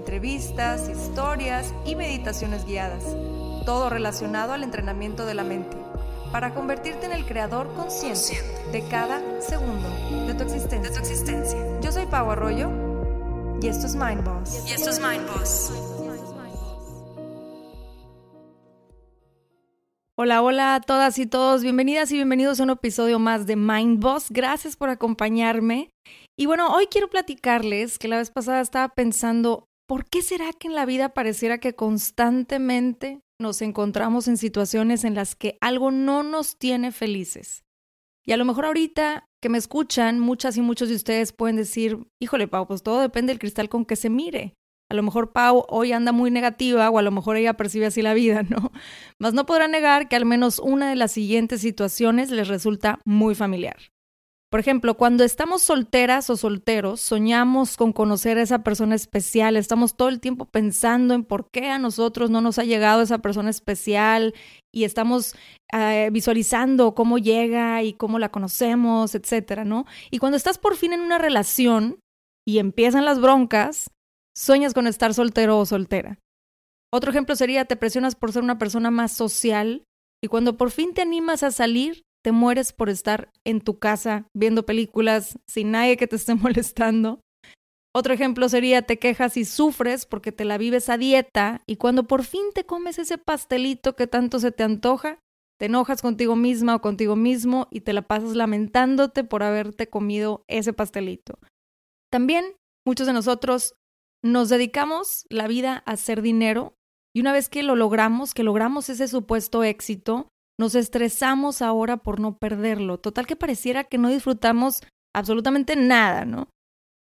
entrevistas, historias y meditaciones guiadas, todo relacionado al entrenamiento de la mente, para convertirte en el creador consciente de cada segundo de tu existencia. De tu existencia. Yo soy Pau Arroyo y esto es Mind Boss. Y esto es Mind Boss. Hola, hola a todas y todos. Bienvenidas y bienvenidos a un episodio más de Mind Boss. Gracias por acompañarme. Y bueno, hoy quiero platicarles que la vez pasada estaba pensando ¿por qué será que en la vida pareciera que constantemente nos encontramos en situaciones en las que algo no nos tiene felices? Y a lo mejor ahorita que me escuchan, muchas y muchos de ustedes pueden decir, híjole, Pau, pues todo depende del cristal con que se mire. A lo mejor Pau hoy anda muy negativa o a lo mejor ella percibe así la vida, ¿no? Mas no podrá negar que al menos una de las siguientes situaciones les resulta muy familiar. Por ejemplo, cuando estamos solteras o solteros, soñamos con conocer a esa persona especial, estamos todo el tiempo pensando en por qué a nosotros no nos ha llegado esa persona especial y estamos eh, visualizando cómo llega y cómo la conocemos, etcétera, ¿no? Y cuando estás por fin en una relación y empiezan las broncas, sueñas con estar soltero o soltera. Otro ejemplo sería, te presionas por ser una persona más social y cuando por fin te animas a salir, te mueres por estar en tu casa viendo películas sin nadie que te esté molestando. Otro ejemplo sería te quejas y sufres porque te la vives a dieta y cuando por fin te comes ese pastelito que tanto se te antoja, te enojas contigo misma o contigo mismo y te la pasas lamentándote por haberte comido ese pastelito. También muchos de nosotros nos dedicamos la vida a hacer dinero y una vez que lo logramos, que logramos ese supuesto éxito, nos estresamos ahora por no perderlo. Total que pareciera que no disfrutamos absolutamente nada, ¿no?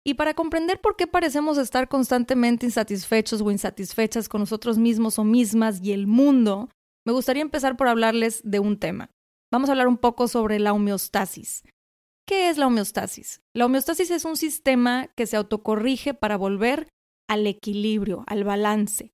Y para comprender por qué parecemos estar constantemente insatisfechos o insatisfechas con nosotros mismos o mismas y el mundo, me gustaría empezar por hablarles de un tema. Vamos a hablar un poco sobre la homeostasis. ¿Qué es la homeostasis? La homeostasis es un sistema que se autocorrige para volver al equilibrio, al balance.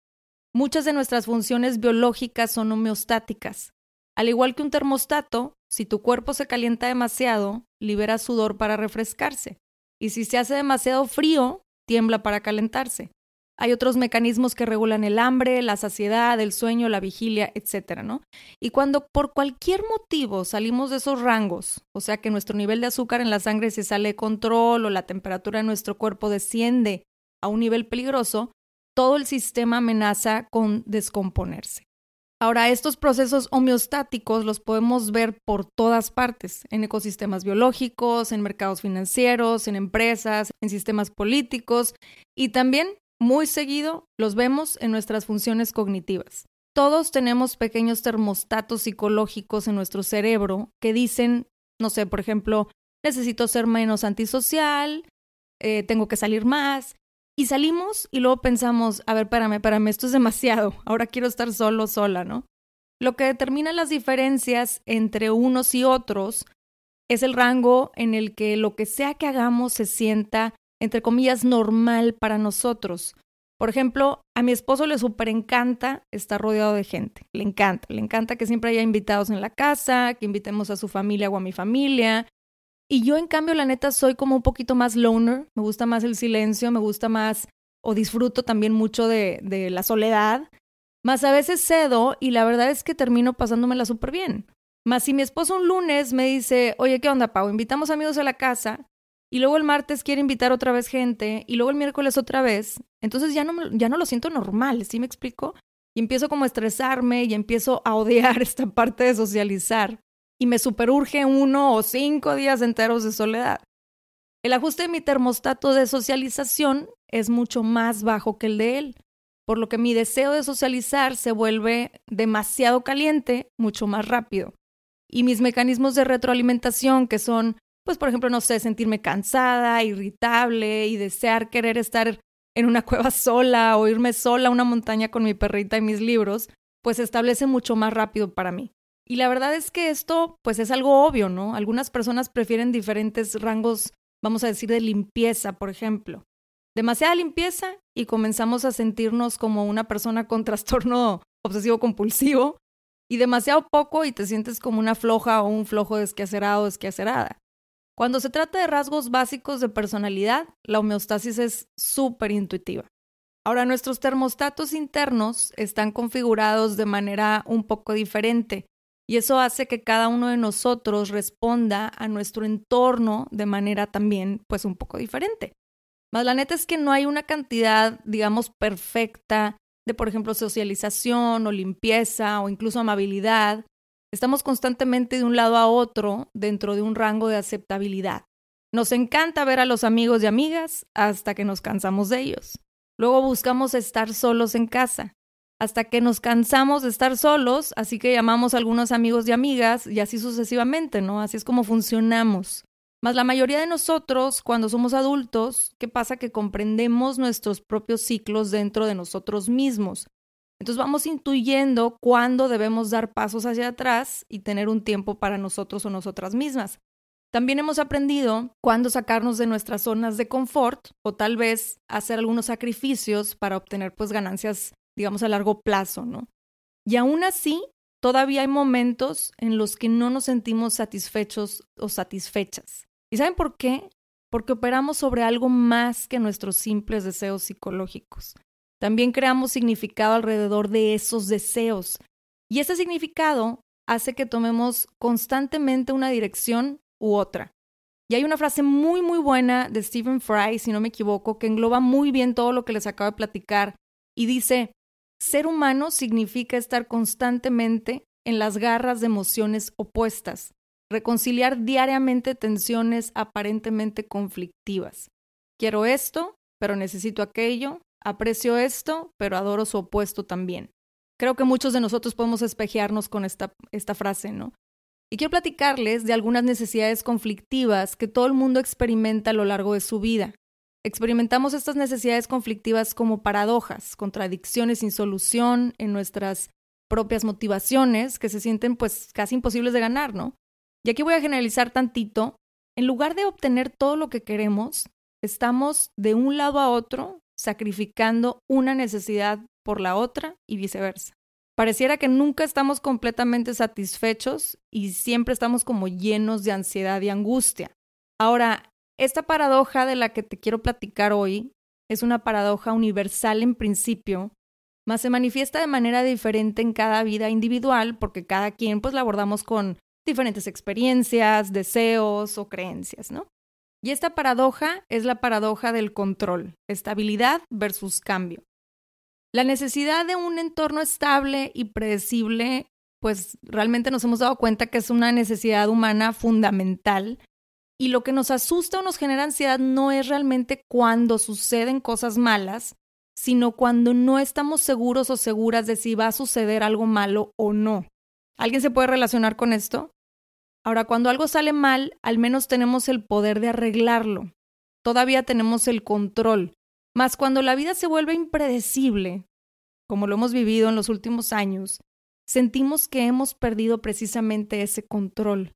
Muchas de nuestras funciones biológicas son homeostáticas. Al igual que un termostato, si tu cuerpo se calienta demasiado, libera sudor para refrescarse. Y si se hace demasiado frío, tiembla para calentarse. Hay otros mecanismos que regulan el hambre, la saciedad, el sueño, la vigilia, etc. ¿no? Y cuando por cualquier motivo salimos de esos rangos, o sea que nuestro nivel de azúcar en la sangre se sale de control o la temperatura de nuestro cuerpo desciende a un nivel peligroso, todo el sistema amenaza con descomponerse. Ahora, estos procesos homeostáticos los podemos ver por todas partes, en ecosistemas biológicos, en mercados financieros, en empresas, en sistemas políticos y también, muy seguido, los vemos en nuestras funciones cognitivas. Todos tenemos pequeños termostatos psicológicos en nuestro cerebro que dicen, no sé, por ejemplo, necesito ser menos antisocial, eh, tengo que salir más, y salimos y luego pensamos, a ver, espérame, espérame, esto es demasiado, ahora quiero estar solo, sola, ¿no? Lo que determina las diferencias entre unos y otros es el rango en el que lo que sea que hagamos se sienta, entre comillas, normal para nosotros. Por ejemplo, a mi esposo le súper encanta estar rodeado de gente. Le encanta, le encanta que siempre haya invitados en la casa, que invitemos a su familia o a mi familia, y yo, en cambio, la neta, soy como un poquito más loner, me gusta más el silencio, me gusta más o disfruto también mucho de, de la soledad. Más a veces cedo y la verdad es que termino pasándomela súper bien. Más si mi esposo un lunes me dice, oye, ¿qué onda, Pau? Invitamos amigos a la casa y luego el martes quiere invitar otra vez gente y luego el miércoles otra vez, entonces ya no, ya no lo siento normal, ¿sí me explico? Y empiezo como a estresarme y empiezo a odiar esta parte de socializar y me superurge uno o cinco días enteros de soledad. El ajuste de mi termostato de socialización es mucho más bajo que el de él, por lo que mi deseo de socializar se vuelve demasiado caliente mucho más rápido. Y mis mecanismos de retroalimentación, que son, pues por ejemplo, no sé, sentirme cansada, irritable y desear querer estar en una cueva sola o irme sola a una montaña con mi perrita y mis libros, pues se establece mucho más rápido para mí. Y la verdad es que esto pues es algo obvio, ¿no? Algunas personas prefieren diferentes rangos, vamos a decir, de limpieza, por ejemplo. Demasiada limpieza y comenzamos a sentirnos como una persona con trastorno obsesivo compulsivo y demasiado poco y te sientes como una floja o un flojo desquacerado o desquacerada. Cuando se trata de rasgos básicos de personalidad, la homeostasis es súper intuitiva. Ahora, nuestros termostatos internos están configurados de manera un poco diferente y eso hace que cada uno de nosotros responda a nuestro entorno de manera también, pues, un poco diferente. Más la neta es que no hay una cantidad, digamos, perfecta de, por ejemplo, socialización o limpieza o incluso amabilidad. Estamos constantemente de un lado a otro dentro de un rango de aceptabilidad. Nos encanta ver a los amigos y amigas hasta que nos cansamos de ellos. Luego buscamos estar solos en casa hasta que nos cansamos de estar solos, así que llamamos a algunos amigos y amigas y así sucesivamente, ¿no? Así es como funcionamos. Más la mayoría de nosotros, cuando somos adultos, ¿qué pasa? Que comprendemos nuestros propios ciclos dentro de nosotros mismos. Entonces vamos intuyendo cuándo debemos dar pasos hacia atrás y tener un tiempo para nosotros o nosotras mismas. También hemos aprendido cuándo sacarnos de nuestras zonas de confort o tal vez hacer algunos sacrificios para obtener pues ganancias digamos, a largo plazo, ¿no? Y aún así, todavía hay momentos en los que no nos sentimos satisfechos o satisfechas. ¿Y saben por qué? Porque operamos sobre algo más que nuestros simples deseos psicológicos. También creamos significado alrededor de esos deseos. Y ese significado hace que tomemos constantemente una dirección u otra. Y hay una frase muy, muy buena de Stephen Fry, si no me equivoco, que engloba muy bien todo lo que les acabo de platicar. Y dice, ser humano significa estar constantemente en las garras de emociones opuestas, reconciliar diariamente tensiones aparentemente conflictivas. Quiero esto, pero necesito aquello, aprecio esto, pero adoro su opuesto también. Creo que muchos de nosotros podemos espejearnos con esta, esta frase, ¿no? Y quiero platicarles de algunas necesidades conflictivas que todo el mundo experimenta a lo largo de su vida. Experimentamos estas necesidades conflictivas como paradojas, contradicciones sin solución en nuestras propias motivaciones que se sienten pues casi imposibles de ganar, ¿no? Y aquí voy a generalizar tantito. En lugar de obtener todo lo que queremos, estamos de un lado a otro sacrificando una necesidad por la otra y viceversa. Pareciera que nunca estamos completamente satisfechos y siempre estamos como llenos de ansiedad y angustia. Ahora, esta paradoja de la que te quiero platicar hoy es una paradoja universal en principio, mas se manifiesta de manera diferente en cada vida individual porque cada quien pues la abordamos con diferentes experiencias, deseos o creencias, ¿no? Y esta paradoja es la paradoja del control, estabilidad versus cambio. La necesidad de un entorno estable y predecible, pues realmente nos hemos dado cuenta que es una necesidad humana fundamental y lo que nos asusta o nos genera ansiedad no es realmente cuando suceden cosas malas, sino cuando no estamos seguros o seguras de si va a suceder algo malo o no. ¿Alguien se puede relacionar con esto? Ahora, cuando algo sale mal, al menos tenemos el poder de arreglarlo. Todavía tenemos el control. Mas cuando la vida se vuelve impredecible, como lo hemos vivido en los últimos años, sentimos que hemos perdido precisamente ese control.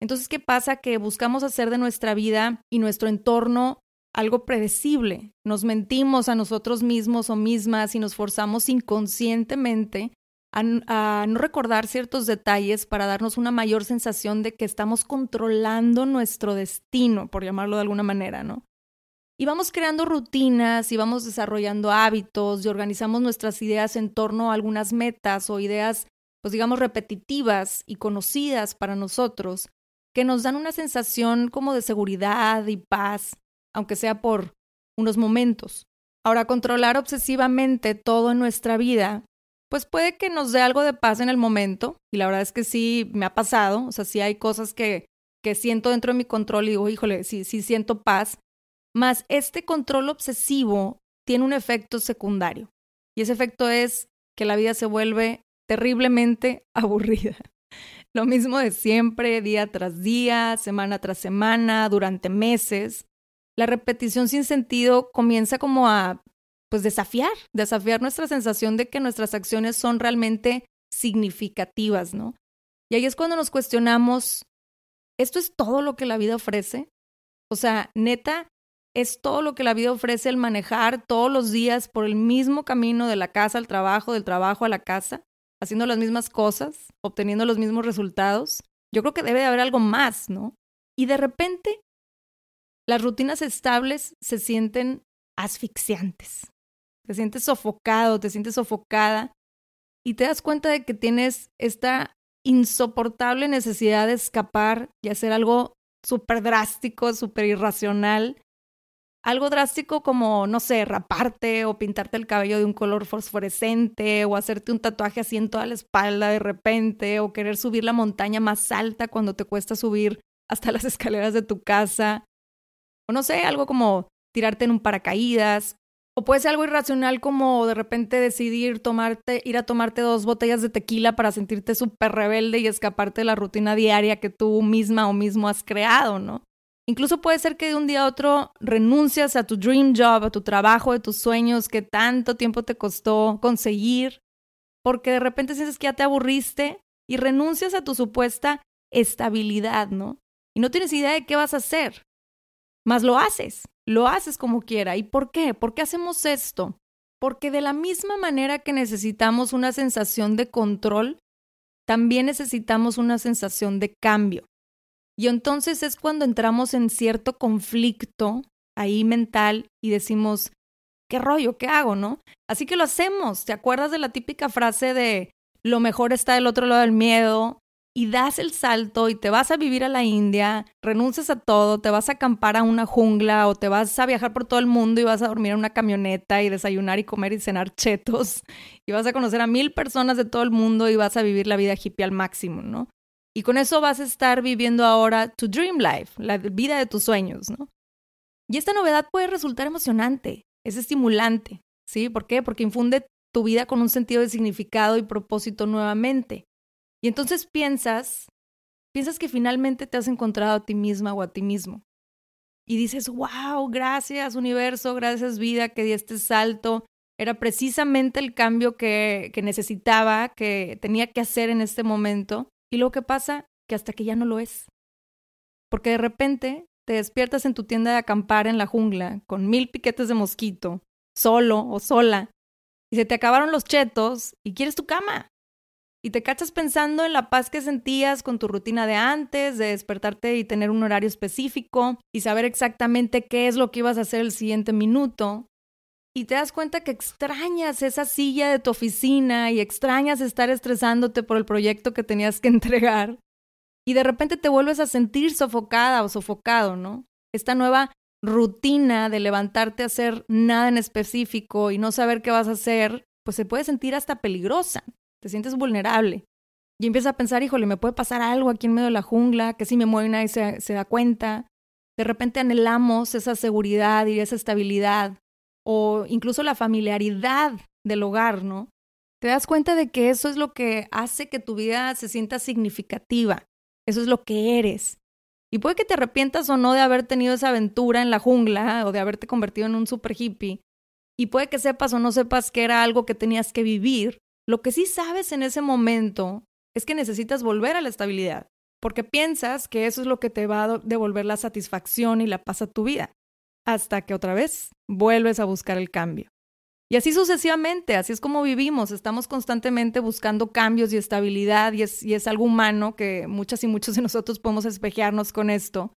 Entonces, ¿qué pasa? Que buscamos hacer de nuestra vida y nuestro entorno algo predecible. Nos mentimos a nosotros mismos o mismas y nos forzamos inconscientemente a, no recordar ciertos detalles para darnos una mayor sensación de que estamos controlando nuestro destino, por llamarlo de alguna manera, ¿no? Y vamos creando rutinas y vamos desarrollando hábitos y organizamos nuestras ideas en torno a algunas metas o ideas, pues digamos, repetitivas y conocidas para nosotros que nos dan una sensación como de seguridad y paz, aunque sea por unos momentos. Ahora, controlar obsesivamente todo en nuestra vida, pues puede que nos dé algo de paz en el momento, y la verdad es que sí me ha pasado, o sea, sí hay cosas que, que siento dentro de mi control y digo, híjole, sí, sí siento paz, más este control obsesivo tiene un efecto secundario, y ese efecto es que la vida se vuelve terriblemente aburrida. Lo mismo de siempre, día tras día, semana tras semana, durante meses. La repetición sin sentido comienza como a pues desafiar, desafiar nuestra sensación de que nuestras acciones son realmente significativas, ¿no? Y ahí es cuando nos cuestionamos, ¿esto es todo lo que la vida ofrece? O sea, neta, es todo lo que la vida ofrece el manejar todos los días por el mismo camino de la casa al trabajo, del trabajo a la casa, haciendo las mismas cosas, obteniendo los mismos resultados. Yo creo que debe de haber algo más, ¿no? Y de repente, las rutinas estables se sienten asfixiantes. Te sientes sofocado, te sientes sofocada y te das cuenta de que tienes esta insoportable necesidad de escapar y hacer algo súper drástico, súper irracional. Algo drástico como, no sé, raparte o pintarte el cabello de un color fosforescente o hacerte un tatuaje así en toda la espalda de repente o querer subir la montaña más alta cuando te cuesta subir hasta las escaleras de tu casa. O no sé, algo como tirarte en un paracaídas. O puede ser algo irracional como de repente decidir tomarte, ir a tomarte dos botellas de tequila para sentirte súper rebelde y escaparte de la rutina diaria que tú misma o mismo has creado, ¿no? Incluso puede ser que de un día a otro renuncias a tu dream job, a tu trabajo de tus sueños que tanto tiempo te costó conseguir, porque de repente sientes que ya te aburriste y renuncias a tu supuesta estabilidad, ¿no? Y no tienes idea de qué vas a hacer, más lo haces lo haces como quiera. ¿Y por qué? ¿Por qué hacemos esto? Porque de la misma manera que necesitamos una sensación de control, también necesitamos una sensación de cambio. Y entonces es cuando entramos en cierto conflicto ahí mental y decimos, ¿qué rollo? ¿Qué hago? ¿No? Así que lo hacemos. ¿Te acuerdas de la típica frase de lo mejor está del otro lado del miedo? y das el salto y te vas a vivir a la India, renuncias a todo, te vas a acampar a una jungla o te vas a viajar por todo el mundo y vas a dormir en una camioneta y desayunar y comer y cenar chetos y vas a conocer a mil personas de todo el mundo y vas a vivir la vida hippie al máximo, ¿no? Y con eso vas a estar viviendo ahora tu dream life, la vida de tus sueños, ¿no? Y esta novedad puede resultar emocionante, es estimulante, ¿sí? ¿Por qué? Porque infunde tu vida con un sentido de significado y propósito nuevamente. Y entonces piensas, piensas que finalmente te has encontrado a ti misma o a ti mismo. Y dices, wow, gracias universo, gracias vida que di este salto. Era precisamente el cambio que, que necesitaba, que tenía que hacer en este momento. Y lo que pasa, que hasta que ya no lo es. Porque de repente te despiertas en tu tienda de acampar en la jungla con mil piquetes de mosquito, solo o sola, y se te acabaron los chetos y quieres tu cama y te cachas pensando en la paz que sentías con tu rutina de antes, de despertarte y tener un horario específico y saber exactamente qué es lo que ibas a hacer el siguiente minuto. Y te das cuenta que extrañas esa silla de tu oficina y extrañas estar estresándote por el proyecto que tenías que entregar. Y de repente te vuelves a sentir sofocada o sofocado, ¿no? Esta nueva rutina de levantarte a hacer nada en específico y no saber qué vas a hacer, pues se puede sentir hasta peligrosa te sientes vulnerable. Y empiezas a pensar, híjole, me puede pasar algo aquí en medio de la jungla, que si me muevo y nadie se, se da cuenta. De repente anhelamos esa seguridad y esa estabilidad, o incluso la familiaridad del hogar, ¿no? Te das cuenta de que eso es lo que hace que tu vida se sienta significativa. Eso es lo que eres. Y puede que te arrepientas o no de haber tenido esa aventura en la jungla o de haberte convertido en un super hippie. Y puede que sepas o no sepas que era algo que tenías que vivir, lo que sí sabes en ese momento es que necesitas volver a la estabilidad, porque piensas que eso es lo que te va a devolver la satisfacción y la paz a tu vida, hasta que otra vez vuelves a buscar el cambio. Y así sucesivamente, así es como vivimos, estamos constantemente buscando cambios y estabilidad y es, y es algo humano que muchas y muchos de nosotros podemos espejearnos con esto.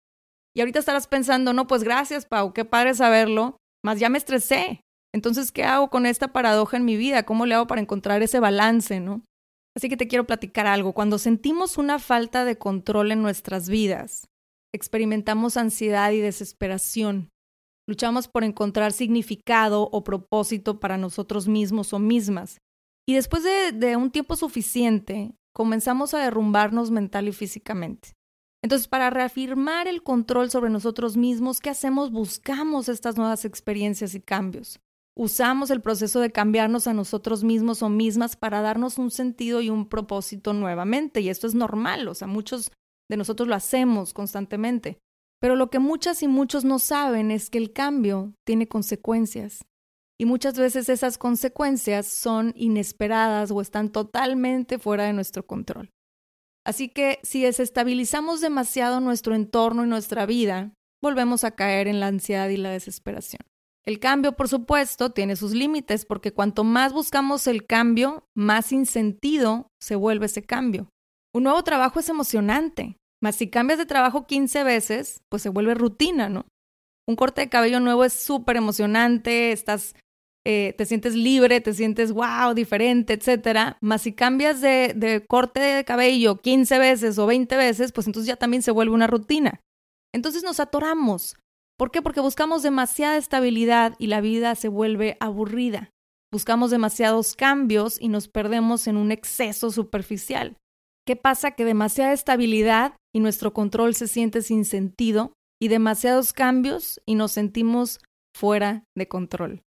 Y ahorita estarás pensando, no, pues gracias, Pau, qué padre saberlo, más ya me estresé, entonces, ¿qué hago con esta paradoja en mi vida? ¿Cómo le hago para encontrar ese balance, no? Así que te quiero platicar algo. Cuando sentimos una falta de control en nuestras vidas, experimentamos ansiedad y desesperación. Luchamos por encontrar significado o propósito para nosotros mismos o mismas. Y después de, un tiempo suficiente, comenzamos a derrumbarnos mental y físicamente. Entonces, para reafirmar el control sobre nosotros mismos, ¿qué hacemos? Buscamos estas nuevas experiencias y cambios usamos el proceso de cambiarnos a nosotros mismos o mismas para darnos un sentido y un propósito nuevamente. Y esto es normal, o sea, muchos de nosotros lo hacemos constantemente. Pero lo que muchas y muchos no saben es que el cambio tiene consecuencias. y muchas veces esas consecuencias son inesperadas o están totalmente fuera de nuestro control. Así que si desestabilizamos demasiado nuestro entorno y nuestra vida, volvemos a caer en la ansiedad y la desesperación. El cambio, por supuesto, tiene sus límites porque cuanto más buscamos el cambio, más sin sentido se vuelve ese cambio. Un nuevo trabajo es emocionante, mas si cambias de trabajo 15 veces, pues se vuelve rutina, ¿no? Un corte de cabello nuevo es súper emocionante, estás, eh, te sientes libre, te sientes wow, diferente, etcétera. Mas si cambias de, de corte de cabello 15 veces o 20 veces, pues entonces ya también se vuelve una rutina. Entonces nos atoramos. ¿Por qué? Porque buscamos demasiada estabilidad y la vida se vuelve aburrida. Buscamos demasiados cambios y nos perdemos en un exceso superficial. ¿Qué pasa? Que demasiada estabilidad y nuestro control se siente sin sentido y demasiados cambios y nos sentimos fuera de control.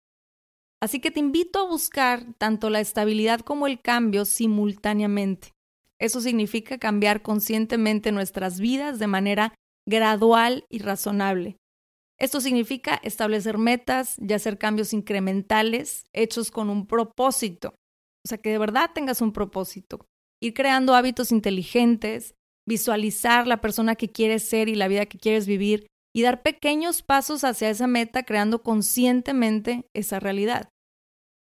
Así que te invito a buscar tanto la estabilidad como el cambio simultáneamente. Eso significa cambiar conscientemente nuestras vidas de manera gradual y razonable. Esto significa establecer metas y hacer cambios incrementales hechos con un propósito. O sea, que de verdad tengas un propósito. Ir creando hábitos inteligentes, visualizar la persona que quieres ser y la vida que quieres vivir y dar pequeños pasos hacia esa meta creando conscientemente esa realidad.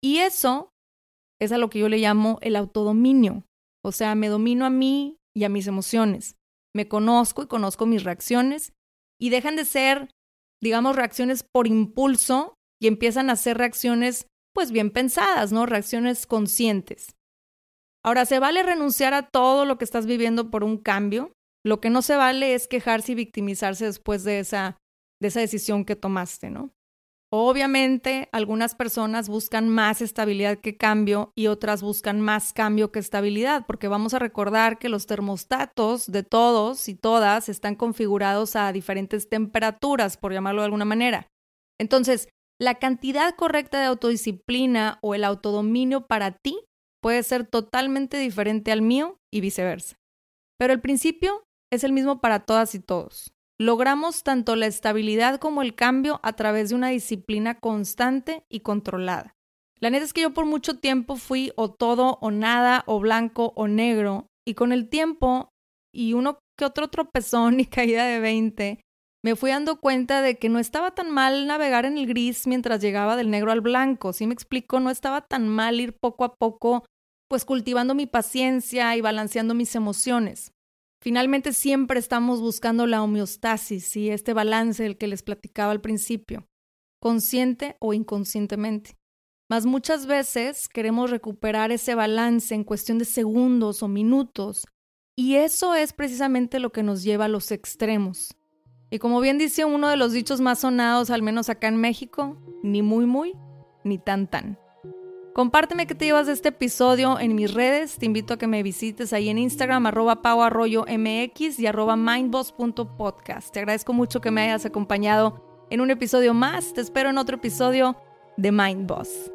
Y eso es a lo que yo le llamo el autodominio. O sea, me domino a mí y a mis emociones. Me conozco y conozco mis reacciones y dejan de ser digamos, reacciones por impulso y empiezan a ser reacciones, pues bien pensadas, ¿no? Reacciones conscientes. Ahora, ¿se vale renunciar a todo lo que estás viviendo por un cambio? Lo que no se vale es quejarse y victimizarse después de esa, de esa decisión que tomaste, ¿no? Obviamente, algunas personas buscan más estabilidad que cambio y otras buscan más cambio que estabilidad, porque vamos a recordar que los termostatos de todos y todas están configurados a diferentes temperaturas, por llamarlo de alguna manera. Entonces, la cantidad correcta de autodisciplina o el autodominio para ti puede ser totalmente diferente al mío y viceversa. Pero el principio es el mismo para todas y todos. Logramos tanto la estabilidad como el cambio a través de una disciplina constante y controlada. La neta es que yo por mucho tiempo fui o todo o nada, o blanco o negro, y con el tiempo y uno que otro tropezón y caída de 20, me fui dando cuenta de que no estaba tan mal navegar en el gris mientras llegaba del negro al blanco. Si me explico, no estaba tan mal ir poco a poco, pues cultivando mi paciencia y balanceando mis emociones. Finalmente siempre estamos buscando la homeostasis y este balance del que les platicaba al principio, consciente o inconscientemente. Mas muchas veces queremos recuperar ese balance en cuestión de segundos o minutos, y eso es precisamente lo que nos lleva a los extremos. Y como bien dice uno de los dichos más sonados, al menos acá en México, ni muy muy, ni tan tan. Compárteme qué te llevas de este episodio en mis redes. Te invito a que me visites ahí en Instagram, arroba mx y arroba mindboss.podcast. Te agradezco mucho que me hayas acompañado en un episodio más. Te espero en otro episodio de Mindboss.